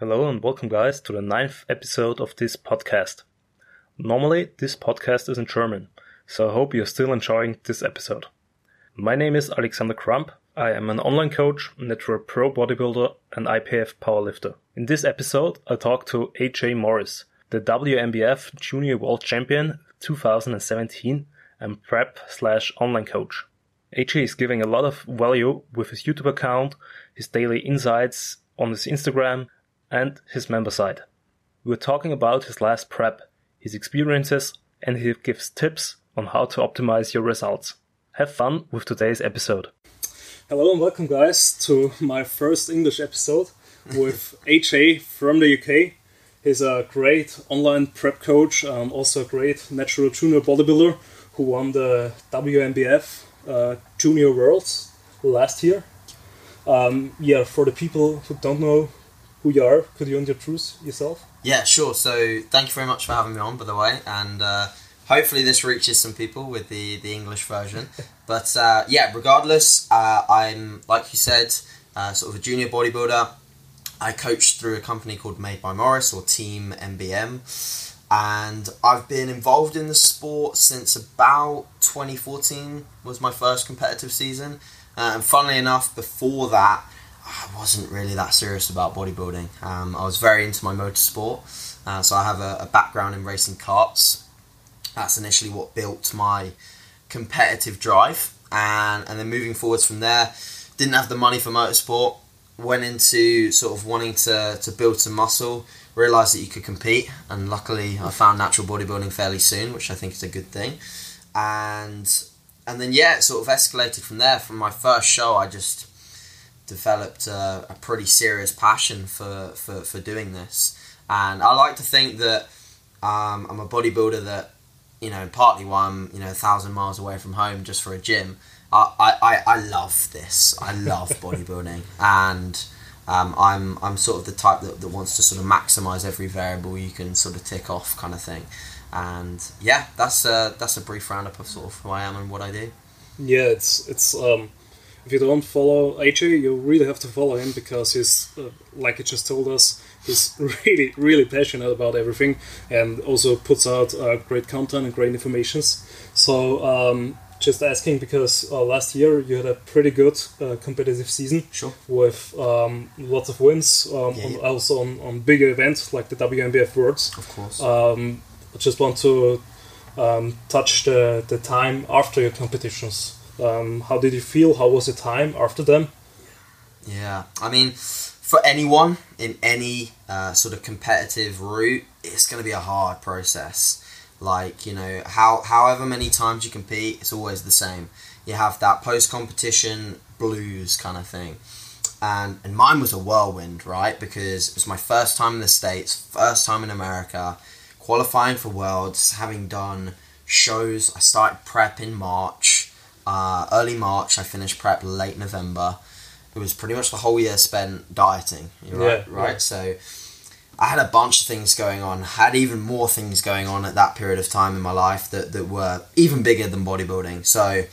Hello and welcome, guys, to the ninth episode of this podcast. Normally, this podcast is in German, so I hope you're still enjoying this episode. My name is Alexander Crump. I am an online coach, network pro bodybuilder, and IPF powerlifter. In this episode, I talk to AJ Morris, the WNBF Junior World Champion 2017 and prep slash online coach. AJ is giving a lot of value with his YouTube account, his daily insights on his Instagram, and his member side. We're talking about his last prep, his experiences, and he gives tips on how to optimize your results. Have fun with today's episode. Hello and welcome, guys, to my first English episode with AJ from the UK. He's a great online prep coach, um, also a great natural junior bodybuilder who won the WNBF uh, Junior Worlds last year. Um, yeah, for the people who don't know who you are, could you introduce yourself? Yeah, sure. So thank you very much for having me on, by the way, and uh, hopefully this reaches some people with the the English version. but uh, yeah, regardless, uh, I'm like you said, uh, sort of a junior bodybuilder. I coach through a company called Made by Morris or Team MBM and I've been involved in the sport since about 2014 was my first competitive season. Uh, and funnily enough, before that, I wasn't really that serious about bodybuilding. Um, I was very into my motorsport, uh, so I have a, a, background in racing karts. That's initially what built my competitive drive, and and then moving forwards from there, didn't have the money for motorsport. Went into sort of wanting to to build some muscle realised that you could compete, and luckily I found natural bodybuilding fairly soon, which I think is a good thing. And and then yeah, it sort of escalated from there. From my first show, I just developed a, a pretty serious passion for, for, for doing this. And I like to think that um, I'm a bodybuilder that, you know, partly why I'm, you know, a thousand miles away from home just for a gym. I, I, I love this. I love bodybuilding. And um, I'm I'm sort of the type that, that wants to sort of maximize every variable you can sort of tick off, kind of thing. And yeah, that's a, that's a brief roundup of sort of who I am and what I do. Yeah, it's it's um, if you don't follow AJ, you really have to follow him because he's uh, like he just told us, he's really really passionate about everything and also puts out uh, great content and great informations. So um, just asking because uh, last year you had a pretty good uh, competitive season sure. with um, lots of wins, um, yeah, yeah. also on, on bigger events like the WNBF Worlds. Of course. Um, I just want to um, touch the, the time after your competitions. Um, how did you feel? How was the time after them? Yeah, I mean, for anyone in any uh, sort of competitive route, it's going to be a hard process. Like you know, how however many times you compete, it's always the same. You have that post competition blues kind of thing, and and mine was a whirlwind, right? Because it was my first time in the states, first time in America, qualifying for worlds, having done shows. I started prep in March, uh, early March. I finished prep late November. It was pretty much the whole year spent dieting. Right, yeah, right. Yeah. So I had a bunch of things going on, had even more things going on at that period of time in my life that, that were even bigger than bodybuilding. So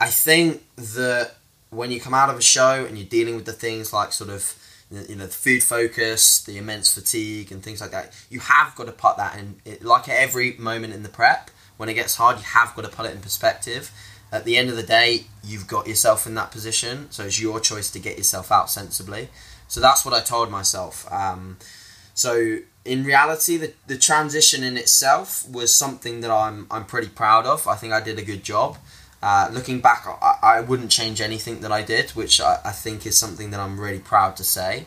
I think that when you come out of a show and you're dealing with the things like sort of you know the food focus, the immense fatigue, and things like that, you have got to put that in. Like at every moment in the prep, when it gets hard, you have got to put it in perspective. At the end of the day, you've got yourself in that position, so it's your choice to get yourself out sensibly. So that's what I told myself. Um, so in reality, the, the transition in itself was something that I'm I'm pretty proud of. I think I did a good job. Uh, looking back, I, I wouldn't change anything that I did, which I, I think is something that I'm really proud to say.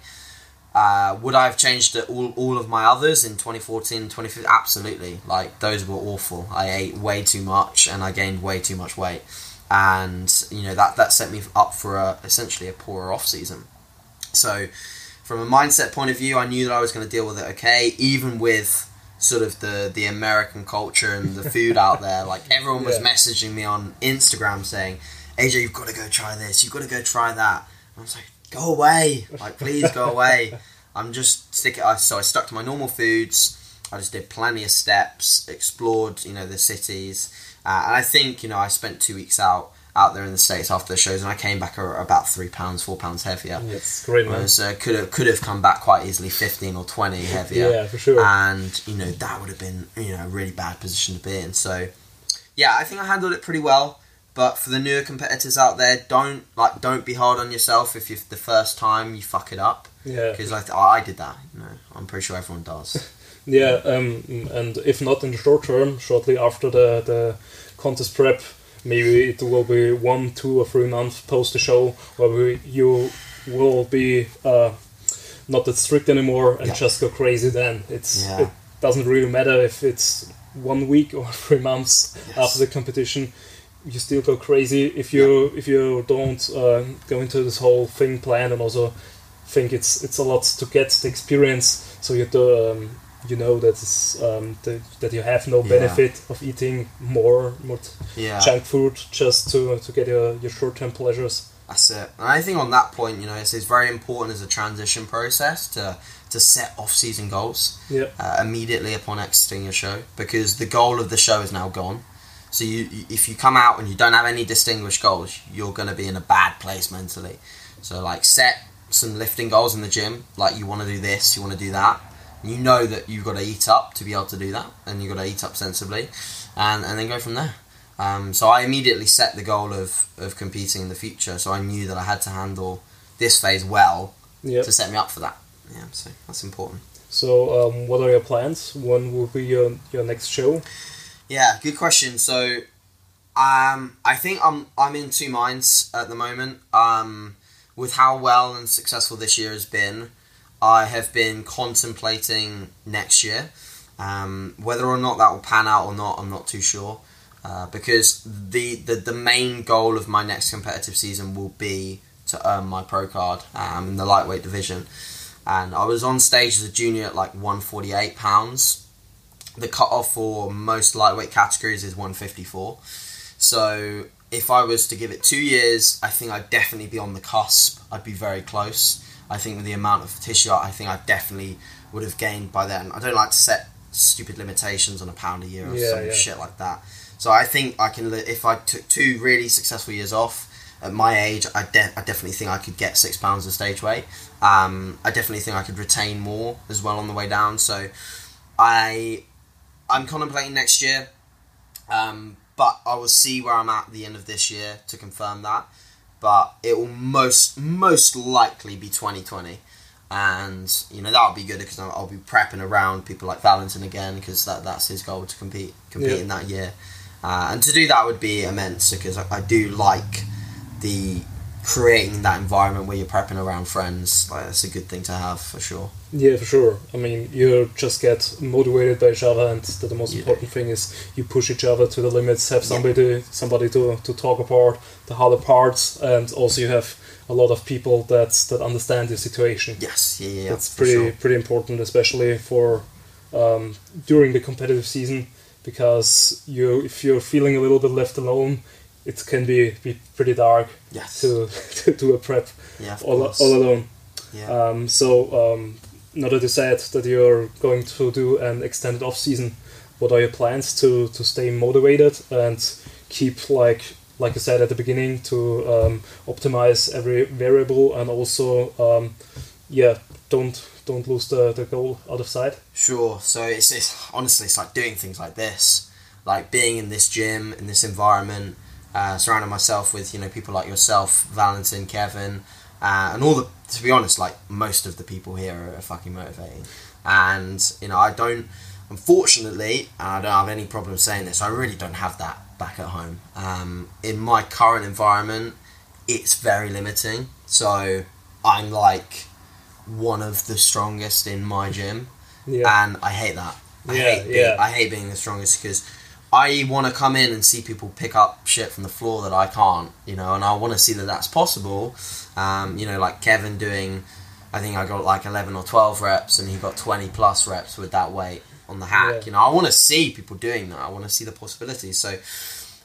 Uh, would I have changed all, all of my others in 2014 2015? Absolutely. Like, those were awful. I ate way too much and I gained way too much weight. And, you know, that, that set me up for a, essentially a poorer off season. So, from a mindset point of view, I knew that I was going to deal with it okay, even with sort of the the American culture and the food out there. Like everyone was yeah. messaging me on Instagram saying, "AJ, you've got to go try this. You've got to go try that." And I was like, "Go away! Like, please go away." I'm just sticking. So I stuck to my normal foods. I just did plenty of steps, explored, you know, the cities, uh, and I think you know I spent two weeks out out there in the states after the shows, and I came back about three pounds, four pounds heavier. It's great, man. Whereas uh, could have could have come back quite easily, fifteen or twenty heavier. Yeah, for sure. And you know that would have been you know a really bad position to be in. So yeah, I think I handled it pretty well. But for the newer competitors out there, don't like don't be hard on yourself if you the first time you fuck it up Yeah. because I, th- I did that. You know, I'm pretty sure everyone does. Yeah, um, and if not in the short term, shortly after the, the contest prep, maybe it will be one, two, or three months post the show where we, you will be uh, not that strict anymore and Yeah. just go crazy. Then it's Yeah. it doesn't really matter if it's one week or three months Yes. after the competition. You still go crazy if you if you don't uh, go into this whole thing planned and also think it's it's a lot to get the experience. So you do, um, you know that it's, um, that, that you have no Yeah. benefit of eating more more Yeah, junk food just to to get your, your short term pleasures. that's it. And I think on that point, you know, it's, it's very important as a transition process to to set off season goals. Yeah, uh, immediately upon exiting your show because the goal of the show is now gone. So you, if you come out and you don't have any distinguished goals, you're going to be in a bad place mentally. So like set some lifting goals in the gym, like you want to do this, you want to do that. You know that you've got to eat up to be able to do that, and you've got to eat up sensibly, and and then go from there. Um, so I immediately set the goal of of competing in the future. So I knew that I had to handle this phase well yeah. to set me up for that. Yeah, so that's important. So um, what are your plans? When will be your your next show? Yeah, good question. So, um, I think I'm I'm in two minds at the moment. Um, with how well and successful this year has been, I have been contemplating next year. Um, whether or not that will pan out or not, I'm not too sure. Uh, because the, the the main goal of my next competitive season will be to earn my pro card um, in the lightweight division. And I was on stage as a junior at like 148 pounds the cutoff for most lightweight categories is 154. So if I was to give it two years, I think I'd definitely be on the cusp. I'd be very close. I think with the amount of tissue, I think I definitely would have gained by then. I don't like to set stupid limitations on a pound a year or Yeah, some yeah. shit like that. So I think I can. If I took two really successful years off at my age, I, de- I definitely think I could get six pounds of stage weight. Um, I definitely think I could retain more as well on the way down. So I I'm contemplating next year, um, but I will see where I'm at at the end of this year to confirm that. But it will most most likely be 2020, and you know that will be good because I'll, I'll be prepping around people like Valentin again because that that's his goal to compete compete Yeah. in that year, uh, and to do that would be immense because I, I do like the creating that environment where you're prepping around friends. Like that's a good thing to have for sure. Yeah, for sure. I mean, you just get motivated by each other, and the, the most Yeah. important thing is you push each other to the limits. Have somebody somebody to, to talk about the harder parts, and also you have a lot of people that that understand the situation. Yes, yeah, yeah, yeah That's pretty sure. pretty important, especially for um, during the competitive season, because you if you're feeling a little bit left alone, it can be, be pretty dark Yes, to to do a prep yeah, all, course. all alone. yeah. Um, so um, now that you said that you're going to do an extended off season, what are your plans to, to stay motivated and keep like like I said at the beginning to um, optimize every variable and also um, yeah don't don't lose the, the goal out of sight. Sure. So it's, it's honestly it's like doing things like this, like being in this gym in this environment, uh, surrounding myself with you know people like yourself, Valentin, Kevin, uh, and all the to be honest, like most of the people here are, fucking motivating, and you know I don't. Unfortunately, and I don't have any problem saying this. I really don't have that back at home. Um, in my current environment, it's very limiting. So I'm like one of the strongest in my gym Yeah, and I hate that. I Yeah, hate being, yeah. I hate being the strongest because I want to come in and see people pick up shit from the floor that I can't, you know, and I want to see that that's possible. Um, you know, like Kevin doing, I think I got like eleven or twelve reps, and he got twenty plus reps with that weight on the hack. Yeah. You know, I want to see people doing that. I want to see the possibilities. So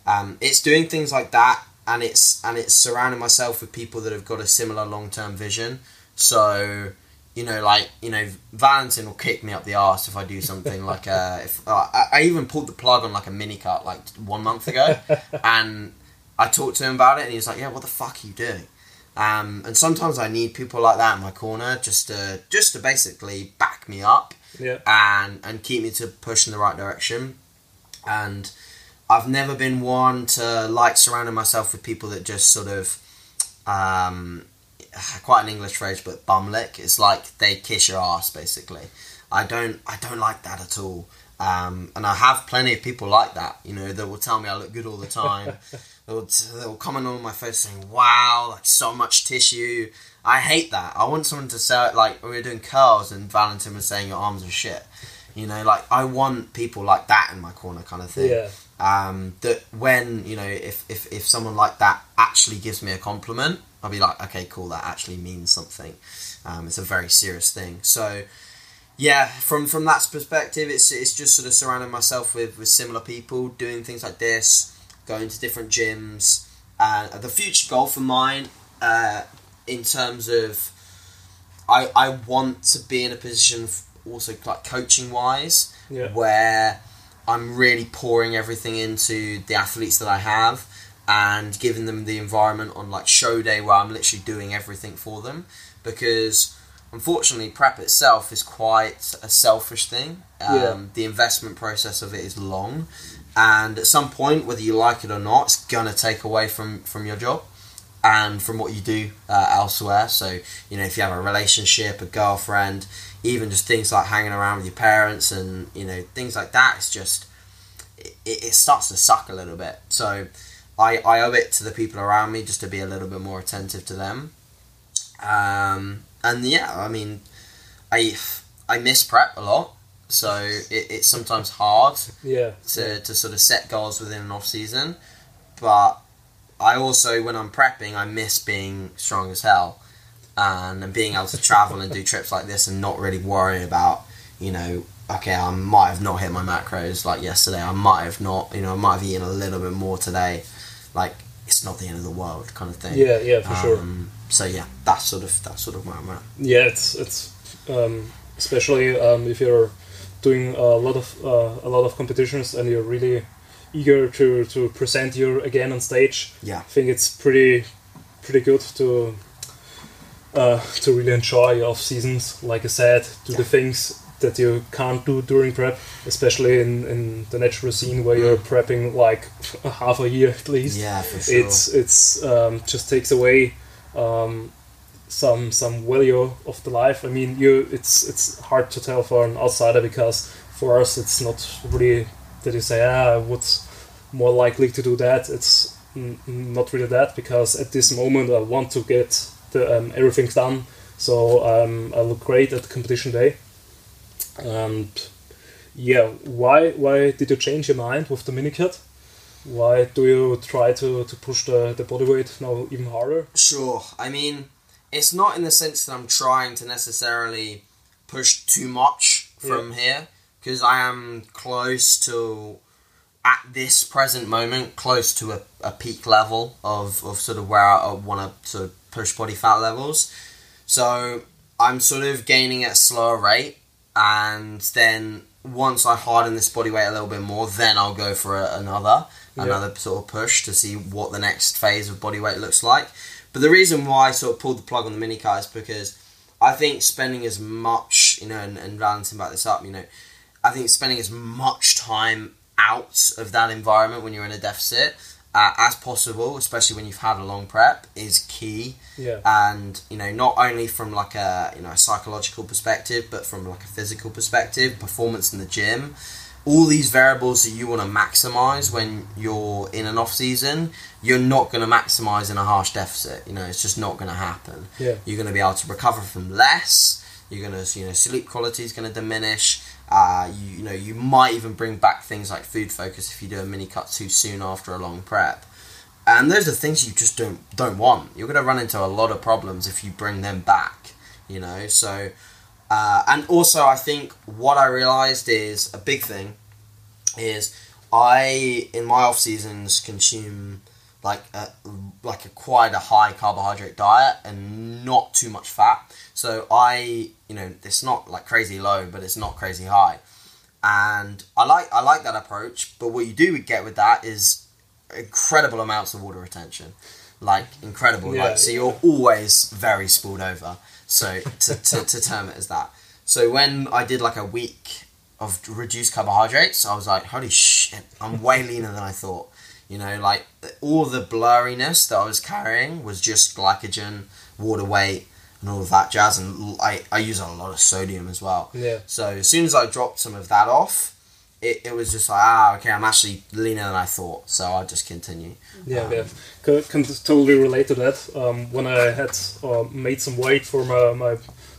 um, it's doing things like that, and it's and it's surrounding myself with people that have got a similar long term vision. So you know, like you know, Valentin will kick me up the arse if I do something like uh, if uh, I, I even pulled the plug on like a mini cut like one month ago, and I talked to him about it, and he was like, "Yeah, what the fuck are you doing?" Um, and sometimes I need people like that in my corner just to just to basically back me up Yeah. and and keep me to push in the right direction. And I've never been one to like surrounding myself with people that just sort of um, quite an English phrase, but bum lick. It's like they kiss your ass basically. I don't I don't like that at all. Um, and I have plenty of people like that, you know, that will tell me I look good all the time. they'll, they'll comment on my face saying, "Wow, like so much tissue." I hate that. I want someone to say like we were doing curls and Valentin was saying your arms are shit. You know, like I want people like that in my corner, kind of thing. Yeah. Um, that when you know, if, if if someone like that actually gives me a compliment, I'll be like, okay, cool, that actually means something. Um, it's a very serious thing. So, yeah, from from that perspective, it's it's just sort of surrounding myself with with similar people, doing things like this, going to different gyms, and the future goal for mine, uh, in terms of, I I want to be in a position also like coaching wise, Yeah. where I'm really pouring everything into the athletes that I have and giving them the environment on like show day where I'm literally doing everything for them. Because unfortunately prep itself is quite a selfish thing. Um, Yeah. the investment process of it is long. And at some point whether you like it or not it's gonna take away from from your job and from what you do uh, elsewhere. So you know if you have a relationship a girlfriend even just things like hanging around with your parents and you know things like that it's just it, it starts to suck a little bit. So I, I owe it to the people around me just to be a little bit more attentive to them um, and yeah I mean I I miss prep a lot so it, it's sometimes hard Yeah. to, to sort of set goals within an off season. But I also, when I'm prepping, I miss being strong as hell and, and being able to travel and do trips like this and not really worry about, you know, okay, I might have not hit my macros like yesterday. I might have not, you know, I might have eaten a little bit more today. Like, it's not the end of the world kind of thing. Yeah, yeah, for sure. Um, So yeah, that's sort of that's sort of where I'm at. Yeah, it's it's um, especially um, if you're doing a lot of uh, a lot of competitions and you're really eager to, to present you again on stage. Yeah. I think it's pretty pretty good to uh, to really enjoy off seasons. Like I said, do the things that you can't do during prep, especially in, in the natural scene where you're prepping like half a year at least Yeah, for sure. it's it's um, just takes away um, some some value of the life. I mean, you it's it's hard to tell for an outsider because for us it's not really that you say ah I would more likely to do that. It's n- not really that because at this moment I want to get the um, everything's done. So um, I look great at competition day. And yeah, why why did you change your mind with the minicut? Why do you try to, to push the, the body weight now even harder? Sure. I mean, it's not in the sense that I'm trying to necessarily push too much from here because I am close to, at this present moment, close to a, a peak level of, of sort of where I want to sort of push body fat levels. So I'm sort of gaining at a slower rate, and then once I harden this body weight a little bit more, then I'll go for a, another Yeah. another sort of push to see what the next phase of body weight looks like. But the reason why I sort of pulled the plug on the mini cut is because I think spending as much, you know, and, and Valentin back this up, you know, I think spending as much time out of that environment when you're in a deficit uh, as possible, especially when you've had a long prep, is key. Yeah. and you know not only from like a you know a psychological perspective but from like a physical perspective performance in the gym. All these variables that you want to maximize when you're in an off season you're not going to maximize in a harsh deficit. You know it's just not going to happen. Yeah. you're going to be able to recover from less. You're going to you know sleep quality is going to diminish uh, you, you know you might even bring back things like food focus if you do a mini cut too soon after a long prep and those are things you just don't don't want. You're going to run into a lot of problems if you bring them back, you know. So, uh, and also I think what I realized is a big thing is I in my off seasons consume like a, like a quite a high carbohydrate diet and not too much fat. So I you know it's not like crazy low, but it's not crazy high. And I like I like that approach, but what you do get with that is incredible amounts of water retention, like incredible. Yeah, like so, you're always very spooled over. So to, to, to term it as that. So when I did like a week of reduced carbohydrates, I was like, holy shit, I'm way leaner than I thought. You know, like all the blurriness that I was carrying was just glycogen, water weight, and all of that jazz. And I, I use a lot of sodium as well. Yeah. So as soon as I dropped some of that off, it, it was just like, ah, okay, I'm actually leaner than I thought. So I'll just continue. Yeah, Um, yeah. Can, can totally relate to that. Um, when I had uh, made some weight for my, my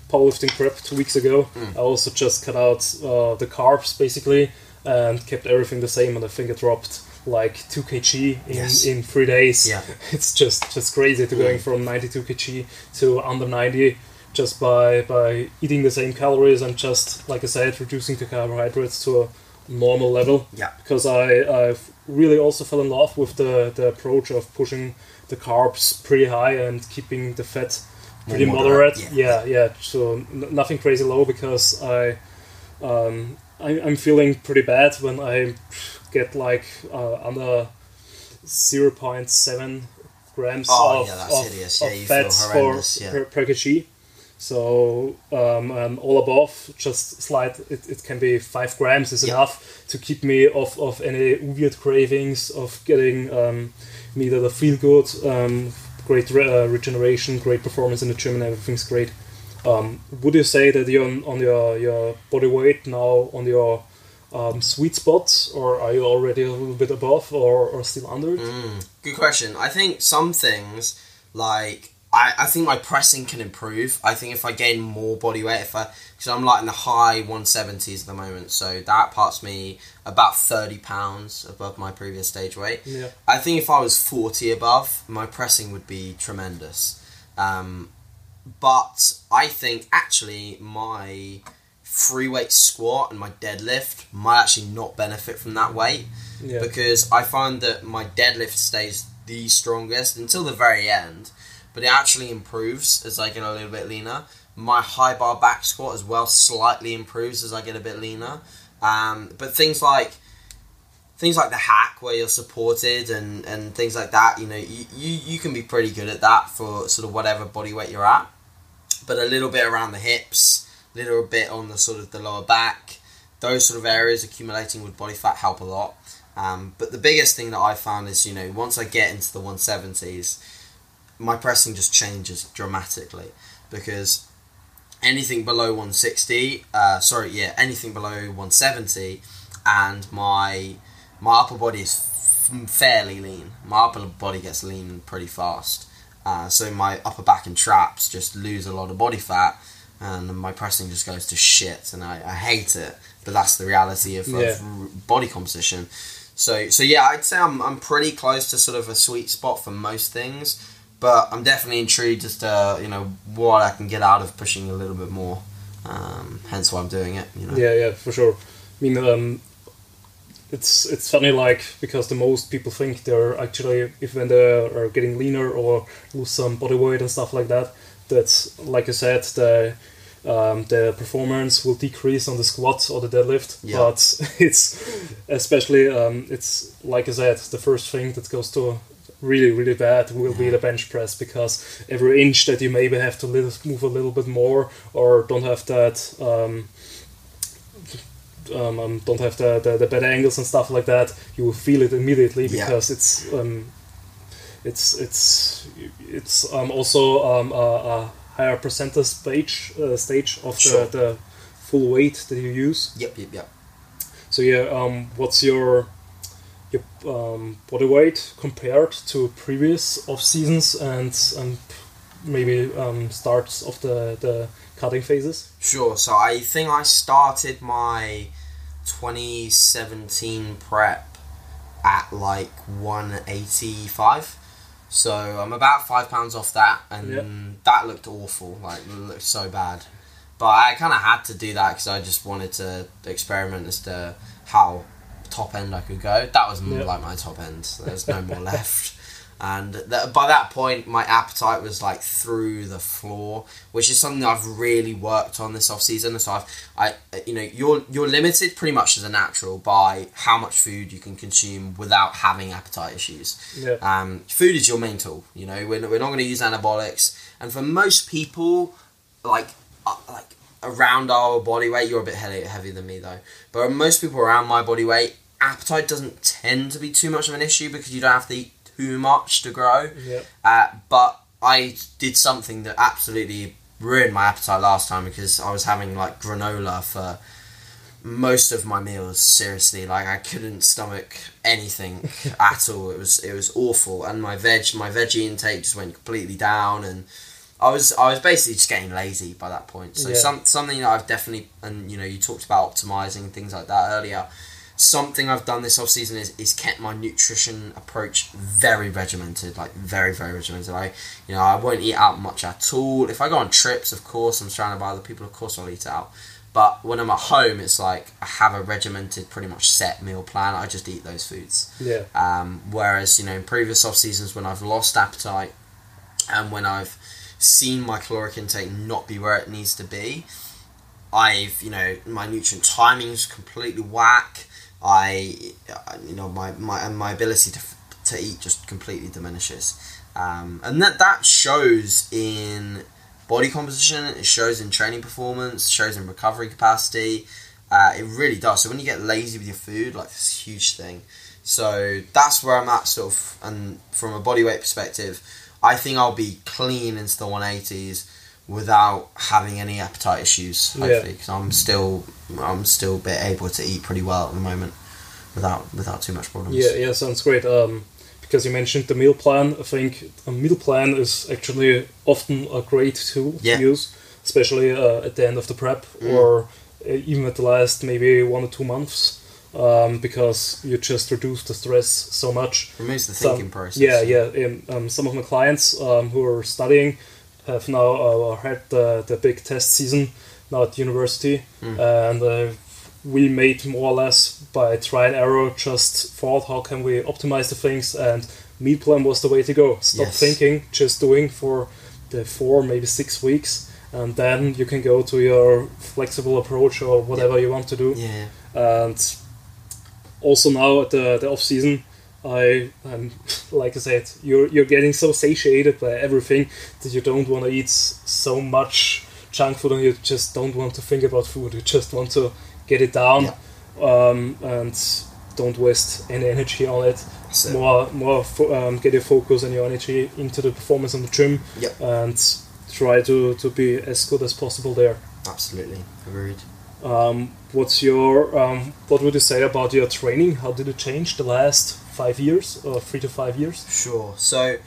powerlifting prep two weeks ago, Mm. I also just cut out uh, the carbs basically and kept everything the same. And I think it dropped like 2 kg in, Yes. in three days. Yeah. It's just just crazy to going from 92 kg to under 90 just by by eating the same calories and just like I said reducing the carbohydrates to a normal level Yeah. because I I've really also fell in love with the the approach of pushing the carbs pretty high and keeping the fat pretty More moderate. moderate, Yeah, yeah. So n- nothing crazy low because I um I, I'm feeling pretty bad when I get like uh, under 0.7 grams Oh, of, yeah, of, hideous. of Yeah, fats for yeah. per, per kg. So um, and all above, just slight. It, it can be five grams is Yeah. enough to keep me off of any weird cravings of getting um, me that I feel good. Um, great re- uh, regeneration, great performance in the gym, and everything's great. Um, would you say that you're on, on your your body weight now on your um, sweet spot, or are you already a little bit above, or, or still under it? Mm, good question. I think some things like I, I think my pressing can improve. I think if I gain more body weight, if I because I'm like in the high 170s at the moment, so that parts me about 30 pounds above my previous stage weight. Yeah. I think if I was 40 above, my pressing would be tremendous. Um, but I think actually my free weight squat and my deadlift might actually not benefit from that weight Yeah. because I find that my deadlift stays the strongest until the very end, but it actually improves as I get a little bit leaner. My high bar back squat as well slightly improves as I get a bit leaner. Um, but things like things like the hack where you're supported and, and things like that, you know, you, you, you can be pretty good at that for sort of whatever body weight you're at. But a little bit around the hips, little bit on the sort of the lower back, those sort of areas accumulating with body fat help a lot. Um, but the biggest thing that I found is, you know, once I get into the 170s, my pressing just changes dramatically because anything below 160, uh, sorry, yeah, anything below 170, and my my upper body is fairly lean. My upper body gets lean pretty fast, uh, so my upper back and traps just lose a lot of body fat, and my pressing just goes to shit, and I, I hate it. But that's the reality of, Yeah. of body composition. So so yeah, I'd say I'm I'm pretty close to sort of a sweet spot for most things, but I'm definitely intrigued as to you know what I can get out of pushing a little bit more. Um, hence why I'm doing it. You know. Yeah, yeah, for sure. I mean, um, it's it's funny, like because the most people think they're actually if when they are getting leaner or lose some body weight and stuff like that. That's like you said, the um, the performance will decrease on the squat or the deadlift. Yeah. But it's especially um, it's like I said, the first thing that goes to really really bad will be the bench press because every inch that you maybe have to little, move a little bit more or don't have that um, um, um, don't have the, the, the better angles and stuff like that, you will feel it immediately Yeah. because it's um, it's it's it's um, also um, a, a higher percentage stage uh, stage of the, Sure. the full weight that you use. Yep. Yep. Yep. So yeah, um, what's your your um, body weight compared to previous off seasons and and maybe um, starts of the the cutting phases? Sure. So I think I started my 2017 prep at like 185. So I'm about five pounds off that, and Yeah. that looked awful. Like it looked so bad. But I kind of had to do that because I just wanted to experiment as to how top end I could go. That was Yeah. like my top end. There's no more left. And that, by that point my appetite was like through the floor which is something i've really worked on this off season so i've i you know you're you're limited pretty much as a natural by how much food you can consume without having appetite issues. Yeah. um, food is your main tool you know. We're, we're not going to use anabolics. And for most people like uh, like around our body weight you're a bit heavy, heavier than me though. But most people around my body weight appetite doesn't tend to be too much of an issue because you don't have to eat too much to grow Yeah. uh, but I did something that absolutely ruined my appetite last time because I was having like granola for most of my meals. Seriously, like I couldn't stomach anything at all. It was it was awful, and my veg my veggie intake just went completely down, and I was I was basically just getting lazy by that point. So Yeah. some something that I've definitely and you know you talked about optimizing things like that earlier something I've done this off season is, is kept my nutrition approach very regimented, like very very regimented. I you know I won't eat out much at all. If I go on trips, of course, I'm surrounded by other people. Of course, I'll eat out. But when I'm at home, it's like I have a regimented, pretty much set meal plan. I just eat those foods. Yeah. Um, whereas you know in previous off seasons when I've lost appetite and when I've seen my caloric intake not be where it needs to be, I've you know my nutrient timing's completely whack. I you know my my my ability to to eat just completely diminishes, um, and that that shows in body composition. It shows in training performance. Shows in recovery capacity. Uh, it really does. So when you get lazy with your food, like this huge thing. So that's where I'm at, sort of, and from a body weight perspective, I think I'll be clean into the 180s without having any appetite issues. Hopefully, because I'm still I'm still be able to eat pretty well at the moment without without too much problems. Yeah, yeah, sounds great. Um, because you mentioned the meal plan, I think a meal plan is actually often a great tool Yeah. to use, especially uh, at the end of the prep Mm. or uh, even at the last maybe one or two months, um, because you just reduce the stress so much. Removes the Some- thinking process. Yeah, yeah. Um, some of my clients um, who are studying have now uh, had the, the big test season now at university, Mm. and uh, we made more or less by try and error just thought how can we optimize the things, and meal plan was the way to go. Stop Yes. thinking, just doing for the four maybe six weeks, and then you can go to your flexible approach or whatever you want to do Yeah. and also now at the, the off season I um, like I said you're you're getting so satiated by everything that you don't want to eat so much junk food and you just don't want to think about food you just want to get it down um, and don't waste any energy on it it. more more fo- um, get your focus and your energy into the performance on the gym Yep. and try to, to be as good as possible there Absolutely. Agreed. Um, what's your um, what would you say about your training? How did it change the last five years or three to five years? Sure. So,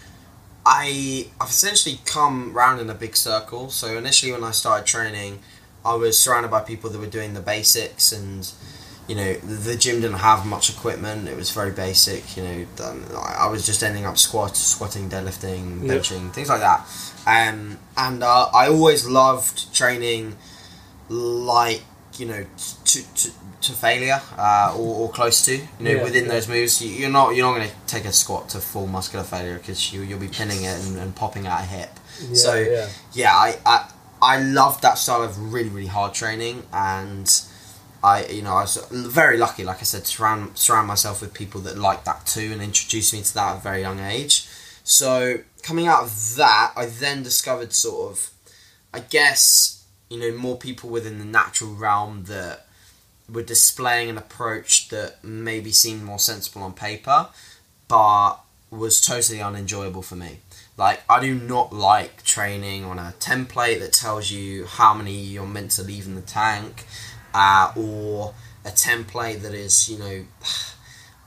I I've essentially come round in a big circle. So initially, when I started training, I was surrounded by people that were doing the basics, and you know, the gym didn't have much equipment. It was very basic. You know, I was just ending up squat, squatting, deadlifting, benching, things like that. Um, and uh, I always loved training, like you know, to to, to failure uh, or, or close to. You know, Yeah, within yeah. those moves, you, you're not you're not going to take a squat to full muscular failure because you you'll be pinning it and, and popping out a hip. Yeah, so yeah. I, I I loved that style of really really hard training, and I you know I was very lucky, like I said, to surround surround myself with people that like that too, and introduced me to that at a very young age. So coming out of that, I then discovered sort of, I guess you know more people within the natural realm that were displaying an approach that maybe seemed more sensible on paper, but was totally unenjoyable for me. Like, I do not like training on a template that tells you how many you're meant to leave in the tank, uh, or a template that is, you know,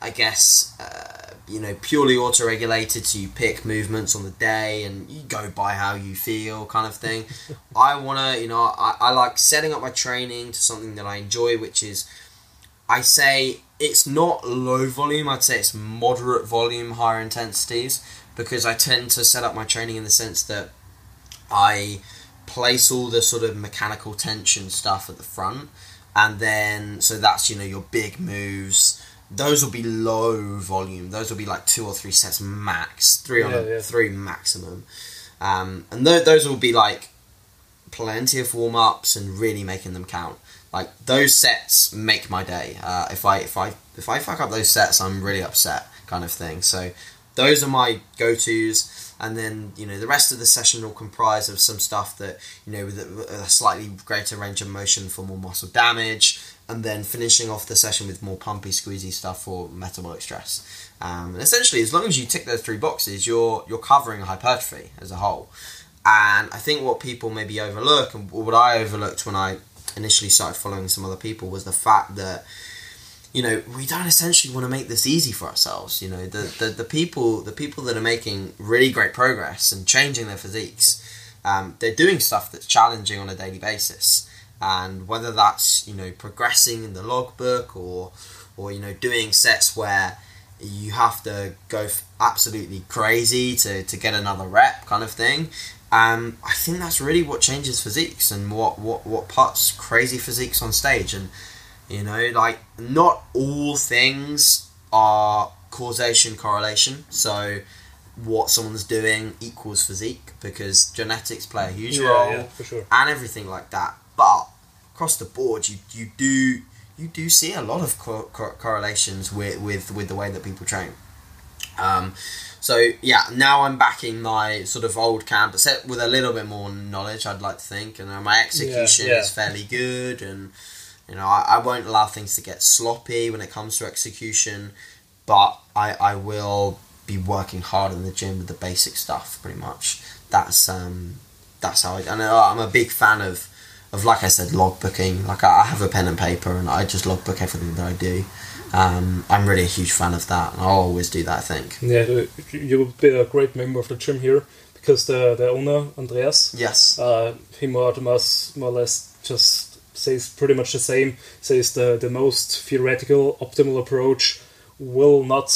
I guess, uh, you know, purely auto regulated, so you pick movements on the day and you go by how you feel, kind of thing. I want to, you know, I, I like setting up my training to something that I enjoy, which is I say it's not low volume, I'd say it's moderate volume, higher intensities, because I tend to set up my training in the sense that I place all the sort of mechanical tension stuff at the front, and then so that's you know your big moves, those will be low volume. Those will be like two or three sets max, three on Yeah, a, yeah. three maximum, um, and th- those will be like plenty of warm ups and really making them count. Like those sets make my day. Uh, if I if I if I fuck up those sets, I'm really upset, kind of thing. So those are my go tos, and then you know the rest of the session will comprise of some stuff that you know with a, a slightly greater range of motion for more muscle damage, and then finishing off the session with more pumpy, squeezy stuff for metabolic stress. Um, and essentially, as long as you tick those three boxes, you're you're covering hypertrophy as a whole. And I think what people maybe overlook, and what I overlooked when I initially started following some other people, was the fact that you know we don't essentially want to make this easy for ourselves. You know, the the, the people the people that are making really great progress and changing their physiques, um, they're doing stuff that's challenging on a daily basis. And whether that's you know progressing in the logbook or or you know doing sets where you have to go absolutely crazy to, to get another rep kind of thing um, I think that's really what changes physiques and what, what, what puts crazy physiques on stage and you know like not all things are causation correlation so what someone's doing equals physique because genetics play a huge yeah, role yeah, for sure. and everything like that. But across the board, you, you do you do see a lot of co- co- correlations with, with with the way that people train. Um, so yeah, now I'm back in my sort of old camp, except with a little bit more knowledge. I'd like to think, and uh, my execution yeah. is fairly good, and you know I, I won't allow things to get sloppy when it comes to execution, but I I will be working hard in the gym with the basic stuff pretty much. That's um that's how I and uh, I'm a big fan of of like I said logbooking. Like I I have a pen and paper and I just logbook everything that I do. Um, I'm really a huge fan of that, and I'll always do that. I think. Yeah, you will be a great member of the gym here because the the owner Andreas, Yes. uh, he more or less more or less just says pretty much the same. Says the the most theoretical optimal approach will not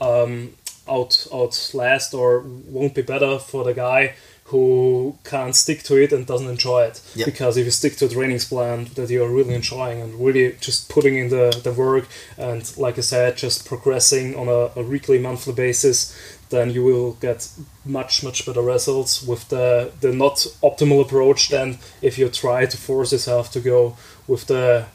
um, out outlast or won't be better for the guy who can't stick to it and doesn't enjoy it. Yeah. Because if you stick to a training plan that you're really enjoying and really just putting in the, the work and like I said, just progressing on a, a weekly, monthly basis, then you will get much much better results with the the not optimal approach than if you try to force yourself to go with the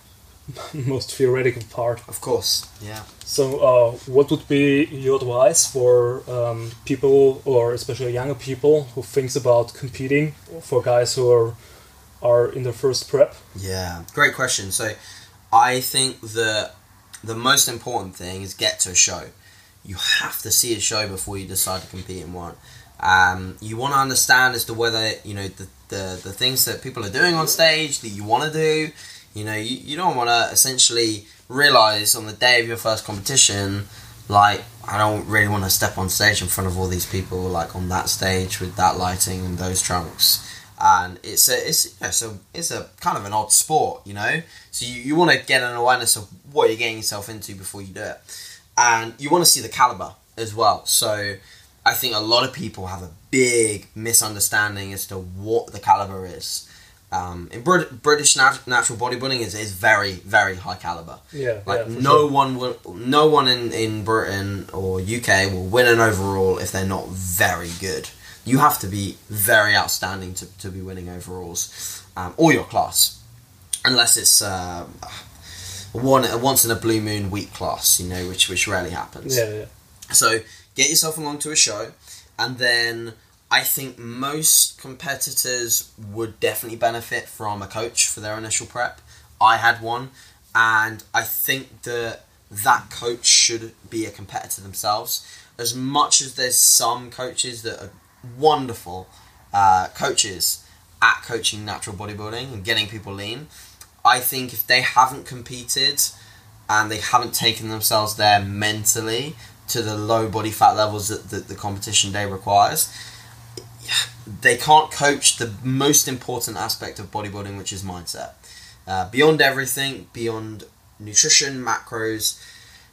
most theoretical part. Of course. Yeah. So, uh, what would be your advice for um, people, or especially younger people, who thinks about competing? For guys who are are in their first prep. Yeah, great question. So, I think that the most important thing is get to a show. You have to see a show before you decide to compete in one. Um, you want to understand as to whether you know the, the the things that people are doing on stage that you want to do. You know, you, you don't want to essentially realize on the day of your first competition, like I don't really want to step on stage in front of all these people, like on that stage with that lighting and those trunks and it's a it's you know, so it's a kind of an odd sport, you know. So you, you want to get an awareness of what you're getting yourself into before you do it, and you want to see the caliber as well. So I think a lot of people have a big misunderstanding as to what the caliber is. Um, in Brit- British nat- natural bodybuilding is, is very very high caliber. Yeah, Like yeah, no sure. one will, no one in, in Britain or UK will win an overall if they're not very good. You have to be very outstanding to, to be winning overalls, um, or your class, unless it's uh, one once in a blue moon week class, you know, which which rarely happens. Yeah, yeah. So get yourself along to a show, and then I think most competitors would definitely benefit from a coach for their initial prep. I had one, and I think that that coach should be a competitor themselves. As much as there's some coaches that are wonderful uh, coaches at coaching natural bodybuilding and getting people lean, I think if they haven't competed and they haven't taken themselves there mentally to the low body fat levels that, that the competition day requires, they can't coach the most important aspect of bodybuilding, which is mindset. Uh, beyond everything, beyond nutrition, macros,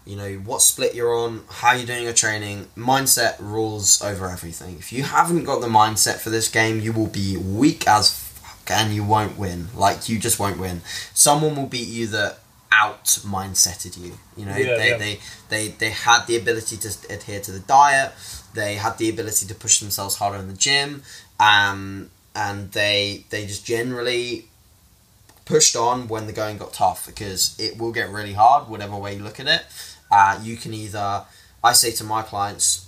you know, what split you're on, how you're doing your training, mindset rules over everything. If you haven't got the mindset for this game, you will be weak as fuck and you won't win. Like, you just won't win. Someone will beat you that out mindseted you. You know, Yeah, they, yeah. they they they had the ability to adhere to the diet. They had the ability to push themselves harder in the gym, um, and they they just generally pushed on when the going got tough because it will get really hard, whatever way you look at it. Uh, you can either, I say to my clients,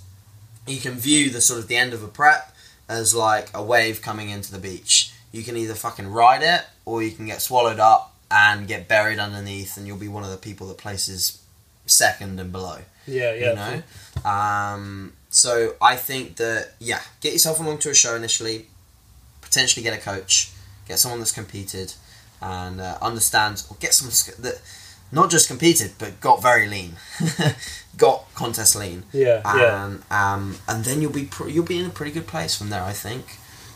you can view the sort of the end of a prep as like a wave coming into the beach. You can either fucking ride it or you can get swallowed up and get buried underneath, and you'll be one of the people that places second and below Yeah, yeah. you know um, so i think that yeah get yourself along to a show initially potentially get a coach get someone that's competed and uh, understands or get someone that not just competed but got very lean got contest lean Yeah, yeah. and um, and then you'll be pr- you'll be in a pretty good place from there i think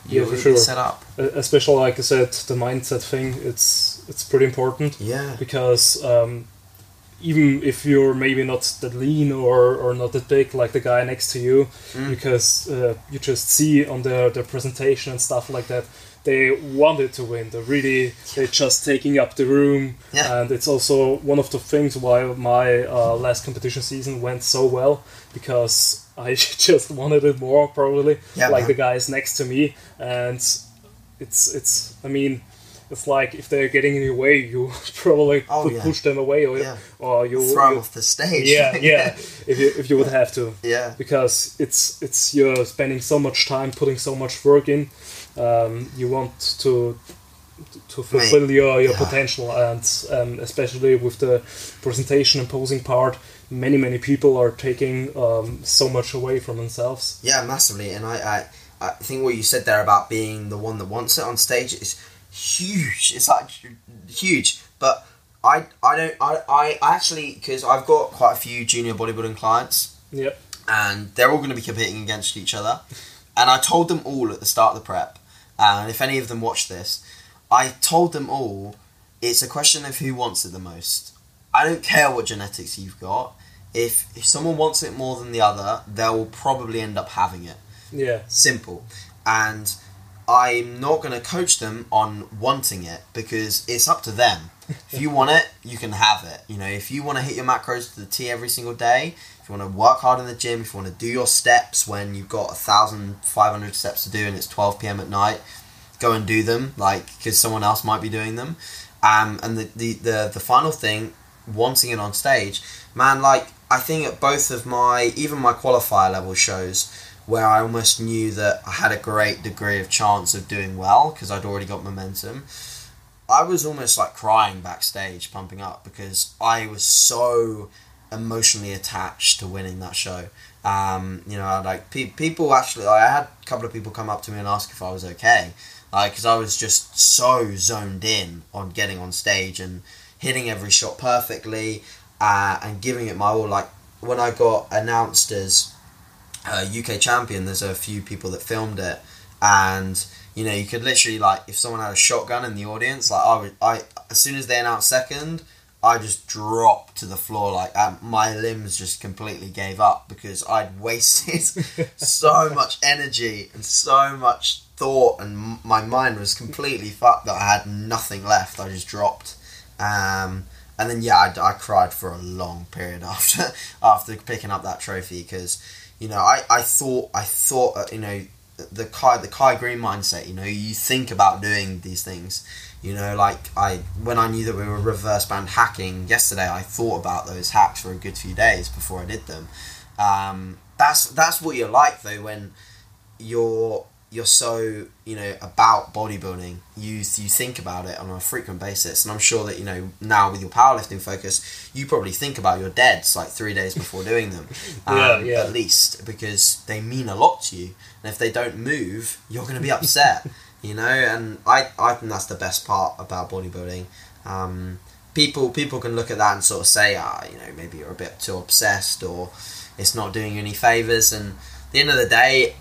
you'll for be sure. set up Especially like I said, the mindset thing. It's it's pretty important yeah because um, even if you're maybe not that lean or, or not that big like the guy next to you, Mm. because uh, you just see on their, their presentation and stuff like that, they wanted to win. They're really they're just taking up the room, Yeah. and it's also one of the things why my uh, last competition season went so well because I just wanted it more probably, Yeah, like man. the guys next to me, and it's it's I mean. It's like if they're getting in your way, you probably Oh, yeah. push them away, or, Yeah. or you throw you- off the stage yeah, yeah. If you if you would have to, yeah because it's it's you're spending so much time, putting so much work in. Um, you want to to fulfill your, your yeah. potential, and um, especially with the presentation and posing part, many many people are taking um, so much away from themselves. Yeah, massively. And I, I, I think what you said there about being the one that wants it on stage is huge. It's like huge. But I, I don't, I, I actually, because I've got quite a few junior bodybuilding clients Yep. and they're all going to be competing against each other. And I told them all at the start of the prep, and if any of them watch this, I told them all it's a question of who wants it the most. I don't care what genetics you've got. If, if someone wants it more than the other, they'll probably end up having it. Yeah. Simple. And I'm not going to coach them on wanting it because it's up to them. If you want it, you can have it. You know, if you want to hit your macros to the T every single day, if you want to work hard in the gym, if you want to do your steps when you've got 1,500 steps to do and it's 12 p.m. at night, go and do them, like, because someone else might be doing them. Um, and the, the, the, the final thing, wanting it on stage, man, like, I think at both of my, even my qualifier level shows, where I almost knew that I had a great degree of chance of doing well because I'd already got momentum. I was almost like crying backstage, pumping up because I was so emotionally attached to winning that show. Um, you know, like pe- people actually, I had a couple of people come up to me and ask if I was okay, like because I was just so zoned in on getting on stage and hitting every shot perfectly uh, and giving it my all. Like when I got announced as uh, UK champion, there's a few people that filmed it, and you know you could literally like if someone had a shotgun in the audience, like I would, I as soon as they announced second, I just dropped to the floor like um, my limbs just completely gave up because I'd wasted so much energy and so much thought, and my mind was completely fucked that I had nothing left. I just dropped. Um, and then yeah, I, I cried for a long period after after picking up that trophy because you know I, I thought I thought uh, you know the Kai the Kai Greene mindset. You know, you think about doing these things. You know, like I when I knew that we were reverse band hacking yesterday, I thought about those hacks for a good few days before I did them. Um, that's that's what you're like though when you're you're so you know about bodybuilding you you think about it on a frequent basis. And i'm sure that you know now with your powerlifting focus you probably think about your deads like three days before doing them um, Yeah, yeah. at least because they mean a lot to you. And if they don't move you're going to be upset you know? And i i think that's the best part about bodybuilding. Um, people people can look at that and sort of say ah you know maybe you're a bit too obsessed or it's not doing you any favors. And at the end of the day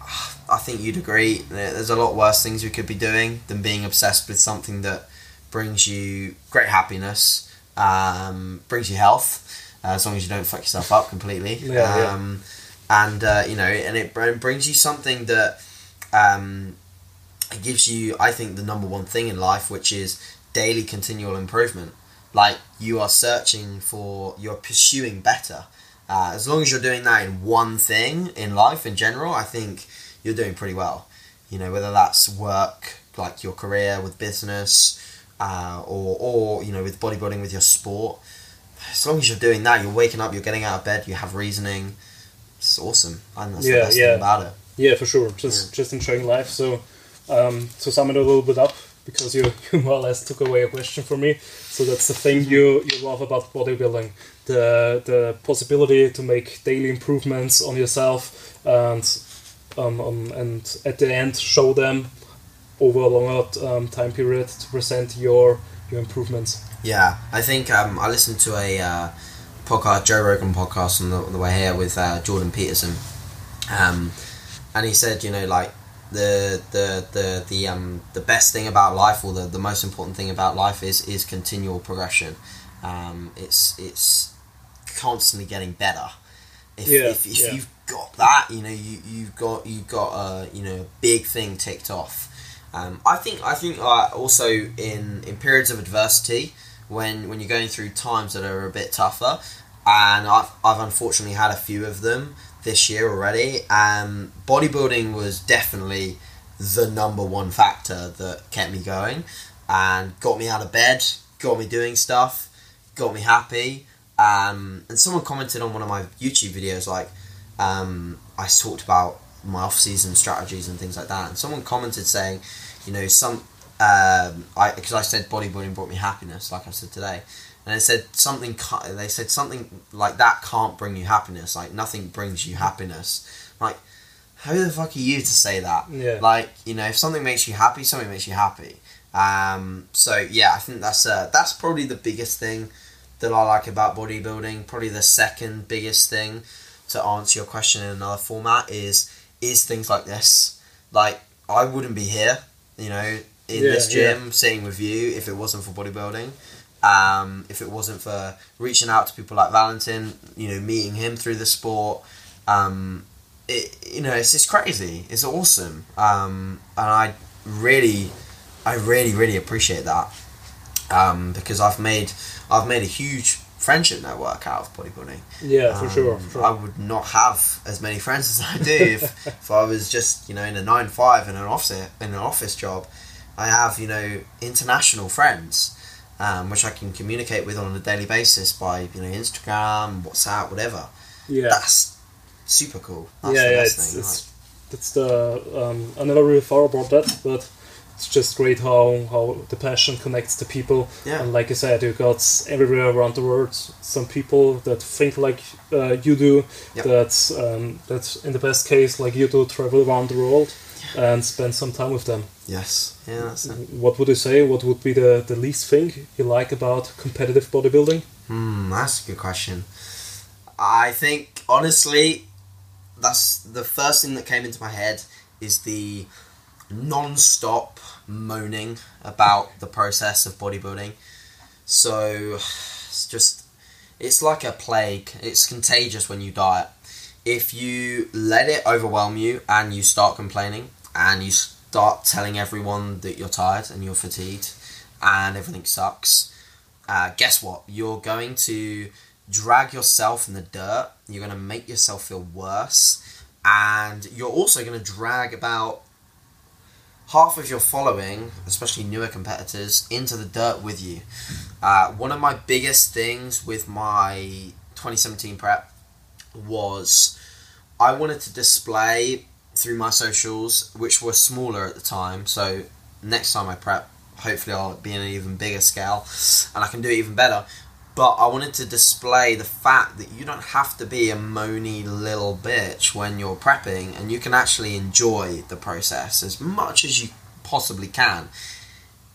I think you'd agree there's a lot worse things we could be doing than being obsessed with something that brings you great happiness, um, brings you health, uh, as long as you don't fuck yourself up completely. Yeah, yeah. um, And, uh, you know, and it brings you something that um, it gives you, I think, the number one thing in life, which is daily continual improvement. like you are searching for, you're pursuing better. Uh, as long as you're doing that in one thing in life in general, I think you're doing pretty well. You know, whether that's work, like your career with business, uh, or or you know with bodybuilding with your sport. As long as you're doing that, you're waking up, you're getting out of bed, you have reasoning. It's awesome, and that's Yeah, the best yeah. thing about it. Yeah, for sure. Just just enjoying life. So um, to sum it a little bit up, because you, you more or less took away a question from me. So that's the thing you, you love about bodybuilding. The the possibility to make daily improvements on yourself and um, um, and at the end show them over a longer um, time period to present your your improvements. Yeah, I think um, I listened to a uh, podcast, Joe Rogan podcast on the, on the way here with uh, Jordan Peterson, um, and he said, you know, like the the the the um the best thing about life, or the, the most important thing about life, is is continual progression. Um, it's it's constantly getting better. If, Yeah, if, if yeah. you've got that, you know, you you've got you've got a you know big thing ticked off. Um, I think I think uh, also in in periods of adversity, when when you're going through times that are a bit tougher, and I've I've unfortunately had a few of them this year already. Um, bodybuilding was definitely the number one factor that kept me going and got me out of bed, got me doing stuff, got me happy. Um, and someone commented on one of my YouTube videos, like um, I talked about my off season strategies and things like that, and someone commented saying, you know, some um, I because I said bodybuilding brought me happiness, like I said today, and they said something. They said something like that can't bring you happiness. Like nothing brings you happiness. Like who the fuck are you to say that? Yeah. Like you know, if something makes you happy, something makes you happy. Um, so yeah, I think that's uh, that's probably the biggest thing that I like about bodybuilding. Probably the second biggest thing to answer your question in another format is is things like this. Like I wouldn't be here, you know, in Yeah, this gym sitting with you if it wasn't for bodybuilding. Um, if it wasn't for reaching out to people like Valentin, you know, meeting him through the sport, um, it, you know, it's just crazy. It's awesome, um, and I really, I really, really appreciate that um, because I've made I've made a huge friendship network out of bodybuilding. Yeah, for Um, sure. For sure. I would not have as many friends as I do if, if I was just you know in a nine five in an office in an office job. I have you know international friends, um, which I can communicate with on a daily basis by you know Instagram, WhatsApp, whatever. yeah. That's super cool. That's yeah, yeah, best it's, thing. it's that's the um, I never really thought about that, but it's just great how how the passion connects to people. Yeah. And like I said, you got everywhere around the world some people that think like uh, you do. Yep. That um, that in the best case, like you do, travel around the world and spend some time with them. yes, yeah, that's it. What would you say? What would be the, the least thing you like about competitive bodybuilding? Hmm, that's a good question. I think honestly, that's the first thing that came into my head is the non-stop moaning about the process of bodybuilding. So it's just it's like a plague. It's contagious when you diet. If you let it overwhelm you and you start complaining and you start telling everyone that you're tired and you're fatigued and everything sucks, uh, guess what? You're going to drag yourself in the dirt. You're going to make yourself feel worse. And you're also going to drag about half of your following, especially newer competitors, into the dirt with you. Uh, one of my biggest things with my 2017 prep was I wanted to display through my socials, which were smaller at the time. So next time I prep, hopefully I'll be in an even bigger scale and I can do it even better. But I wanted to display the fact that you don't have to be a moany little bitch when you're prepping and you can actually enjoy the process as much as you possibly can.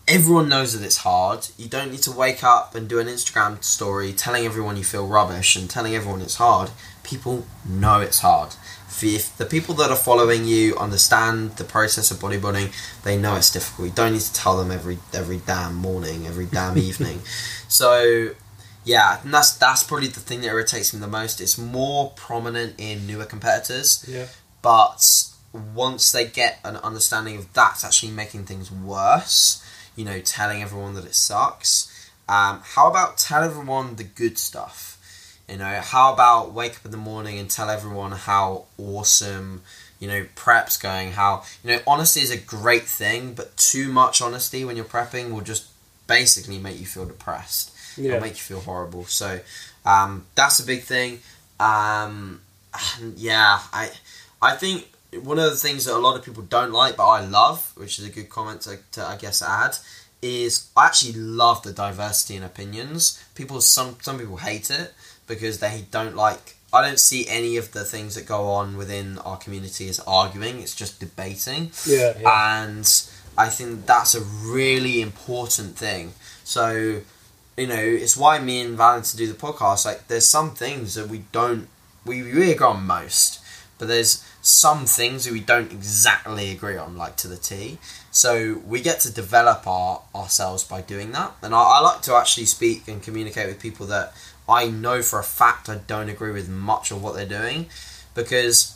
Everyone knows that it's hard. You don't need to wake up and do an Instagram story telling everyone you feel rubbish and telling everyone it's hard. People know it's hard. If- the people that are following you understand the process of bodybuilding, they know it's difficult. You don't need to tell them every every damn morning, every damn evening. So yeah, and that's that's probably the thing that irritates me the most. It's more prominent in newer competitors, Yeah. but once they get an understanding of that's actually making things worse, you know, telling everyone that it sucks, Um, how about tell everyone the good stuff? You know, how about wake up in the morning and tell everyone how awesome, you know, prep's going? How, you know, honesty is a great thing, but too much honesty when you're prepping will just basically make you feel depressed. Yeah. It'll make you feel horrible. So, um, that's a big thing. Um, yeah, I, I think one of the things that a lot of people don't like, but I love, which is a good comment to, to I guess add, is I actually love the diversity in opinions. People, some some people hate it because they don't like. I don't see any of the things that go on within our community as arguing. It's just debating, Yeah, yeah. and I think that's a really important thing. So, you know, it's why me and Valentin do the podcast. Like, there's some things that we don't, we really agree on most, but there's some things that we don't exactly agree on, like to the T. So we get to develop our ourselves by doing that. And I, I like to actually speak and communicate with people that I know for a fact I don't agree with much of what they're doing, because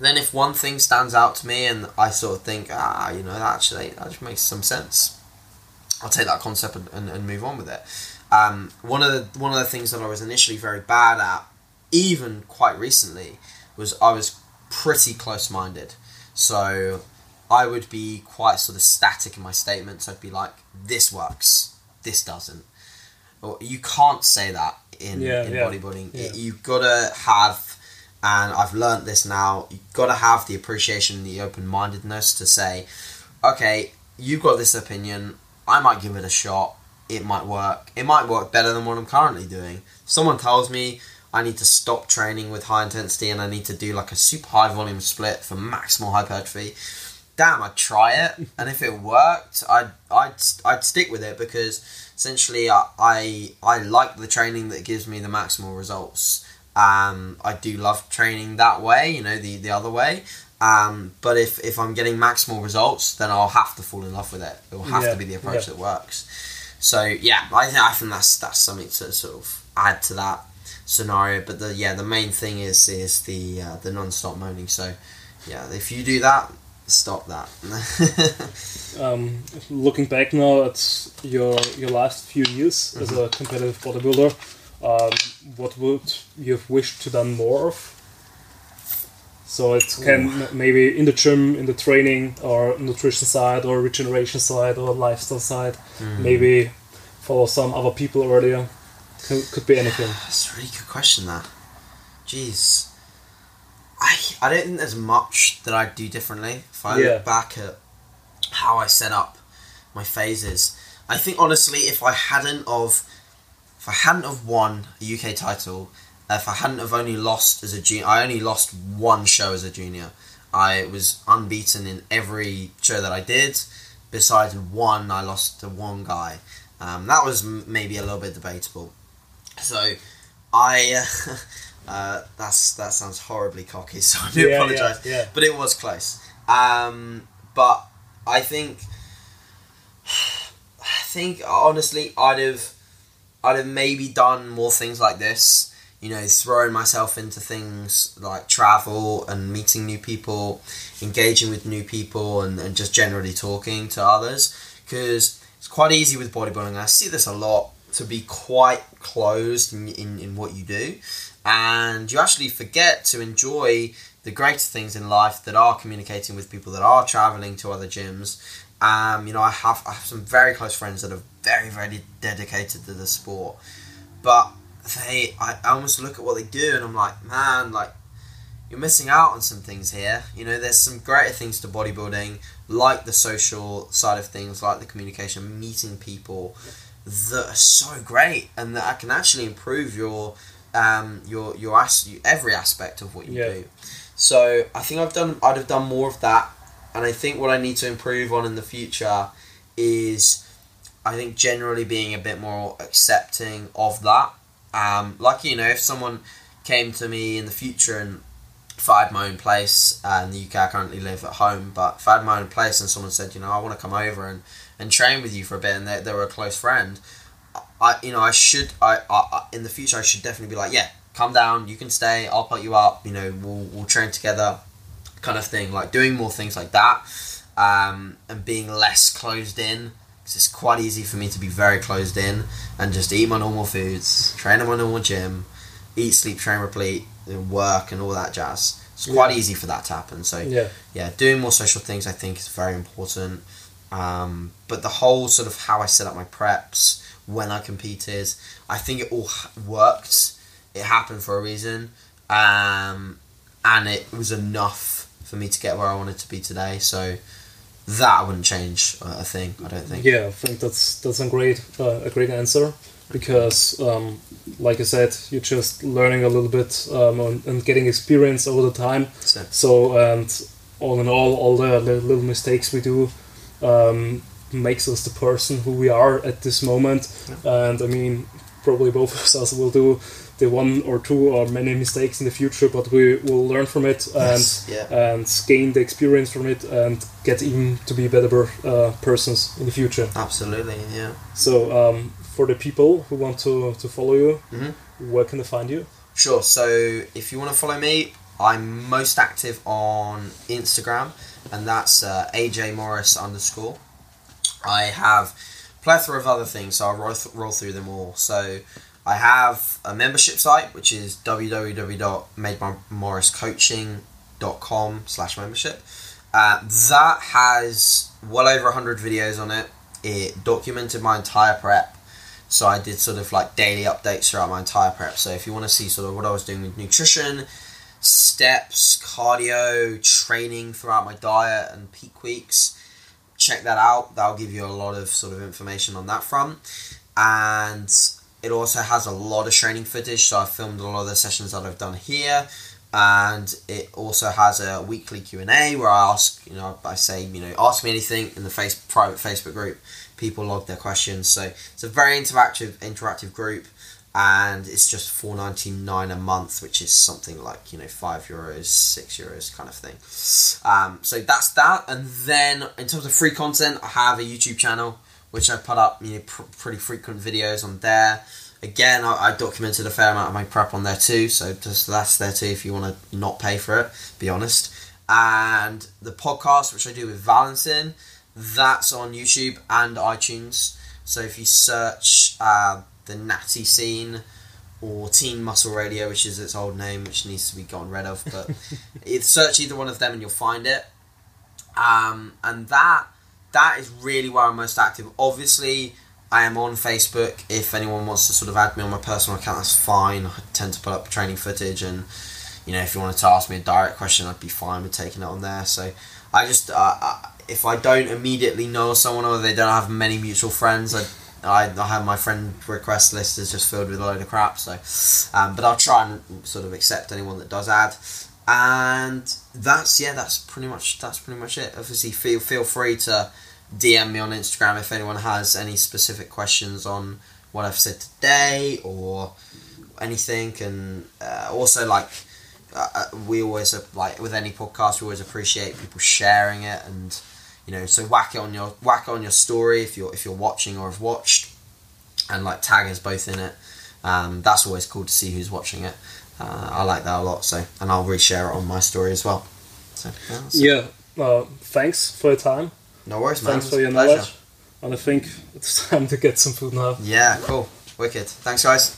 then if one thing stands out to me and I sort of think, ah, you know, actually that just makes some sense, I'll take that concept and, and, and move on with it. Um, one of the one of the things that I was initially very bad at, even quite recently, was I was pretty close minded. So I would be quite sort of static in my statements. I'd be like, "This works, this doesn't." Or you can't say that in, Yeah, in yeah, bodybuilding. yeah. You've got to have, and I've learned this now. You've got to have the appreciation, and the open mindedness to say, "Okay, you've got this opinion. I might give it a shot. It might work. It might work better than what I'm currently doing." If Someone tells me I need to stop training with high intensity and I need to do like a super high volume split for maximal hypertrophy. Damn, I'd try it, and if it worked, I'd I'd I'd stick with it because essentially I I, I like the training that gives me the maximal results. Um, I do love training that way, you know, the the other way. Um, but if if I'm getting maximal results, then I'll have to fall in love with it. It will have Yeah, to be the approach yeah. that works. So yeah, I think I think that's that's something to sort of add to that scenario. But the yeah, the main thing is is the uh, the non-stop moaning. So yeah, if you do that, stop that. Um, looking back now at your your last few years as a competitive bodybuilder, um, what would you have wished to done more of? So it can m- maybe in the gym, in the training, or nutrition side, or regeneration side, or lifestyle side. Hmm. Maybe follow some other people earlier. Could, could be anything. That's a really good question. That, jeez, I I don't think there's much that I'd do differently if I Yeah. look back at how I set up my phases. I think honestly, if I hadn't of if I hadn't have won a UK title, if I hadn't have only lost as a junior, I only lost one show as a junior. I was unbeaten in every show that I did. Besides one, I lost to one guy. Um, that was m- maybe a little bit debatable. So, I uh, uh, that's that sounds horribly cocky. So I do Yeah, yeah, apologise. yeah. But it was close. Um, but I think I think honestly, I'd have I'd have maybe done more things like this. You know, throwing myself into things like travel and meeting new people, engaging with new people, and, and just generally talking to others. Because it's quite easy with bodybuilding. I see this a lot to be quite closed in, in, in what you do, and you actually forget to enjoy the greater things in life that are communicating with people that are traveling to other gyms. Um, you know, I have I have some very close friends that are very very dedicated to the sport, but they I, I almost look at what they do and I'm like, man, like you're missing out on some things here. You know, there's some greater things to bodybuilding, like the social side of things, like the communication, meeting people that are so great and that I can actually improve your um your your as- every aspect of what you Yeah. do. So I think I've done I'd have done more of that, and I think what I need to improve on in the future is I think generally being a bit more accepting of that. Um, like you know, if someone came to me in the future and if my own place uh, in the UK, I currently live at home, but if my own place and someone said, you know, I want to come over and, and train with you for a bit, and they, they were a close friend, I you know I should I, I I- in the future I should definitely be like, yeah, come down, you can stay, I'll put you up, you know, we'll we'll train together, kind of thing, like doing more things like that, um, and being less closed in 'Cause it's quite easy for me to be very closed in and just eat my normal foods, train in my normal gym, eat, sleep, train, repeat, and work, and all that jazz. It's quite Yeah. easy for that to happen. So Yeah. yeah, doing more social things I think is very important. Um, but the whole sort of how I set up my preps when I competed, I think it all worked. It happened for a reason, um, and it was enough for me to get where I wanted to be today. So that wouldn't change uh, a thing. I don't think. Yeah, I think that's that's a great uh, a great answer because, um, like I said, you're just learning a little bit um, and, and getting experience over the time. So, So and all in all, all the, the little mistakes we do um, makes us the person who we are at this moment. And I mean, probably both of us will do the one or two or many mistakes in the future, but we will learn from it and Yes, yeah. and gain the experience from it and get even to be better uh, persons in the future. absolutely, yeah. So um, for the people who want to, to follow you, Mhm. where can they find you? Sure. So if you want to follow me, I'm most active on Instagram, and that's uh, AJ Morris underscore. I have plethora of other things, so I'll roll, th- roll through them all. So I have a membership site, which is www.madebymorriscoaching.com slash membership. Uh, that has well over 100 videos on it. It documented my entire prep. So I did sort of like daily updates throughout my entire prep. So if you want to see sort of what I was doing with nutrition, steps, cardio, training throughout my diet and peak weeks, check that out. That'll give you a lot of sort of information on that front. And it also has a lot of training footage. So I filmed a lot of the sessions that I've done here. And it also has a weekly Q and A where I ask, you know, I say, you know, ask me anything in the face private Facebook group. People log their questions, so it's a very interactive interactive group, and it's just four ninety nine a month, which is something like you know five euros, six euros kind of thing. Um, so that's that, and then in terms of free content, I have a YouTube channel which I put up you know pr- pretty frequent videos on there. Again, I, I documented a fair amount of my prep on there too, so just that's there too if you want to not pay for it. Be honest. And the podcast, which I do with Valentin, that's on YouTube and iTunes. So if you search uh, the Natty Scene or Teen Muscle Radio, which is its old name, which needs to be gotten rid of, but search either one of them and you'll find it. Um, and that that is really where I'm most active. Obviously, I am on Facebook. If anyone wants to sort of add me on my personal account, that's fine. I tend to put up training footage, and you know, if you wanted to ask me a direct question, I'd be fine with taking it on there. So I just, uh, uh, if I don't immediately know someone or they don't have many mutual friends, I. I, I have my friend request list is just filled with a load of crap, so um, but I'll try and sort of accept anyone that does add. And that's yeah that's pretty much that's pretty much it. Obviously feel feel free to dm me on instagram if anyone has any specific questions on what i've said today or anything. And uh, also like uh, uh, we always like with any podcast we always appreciate people sharing it and you know so whack it on your whack on your story if you're if you're watching or have watched and like tag us both in it um, that's always cool to see who's watching it uh, I like that a lot. So, and I'll reshare it on my story as well. So, yeah, Yeah, uh, thanks for your time. no worries, man. Thanks for your pleasure. knowledge. And I think it's time to get some food now. Yeah, cool, wicked. Thanks, guys.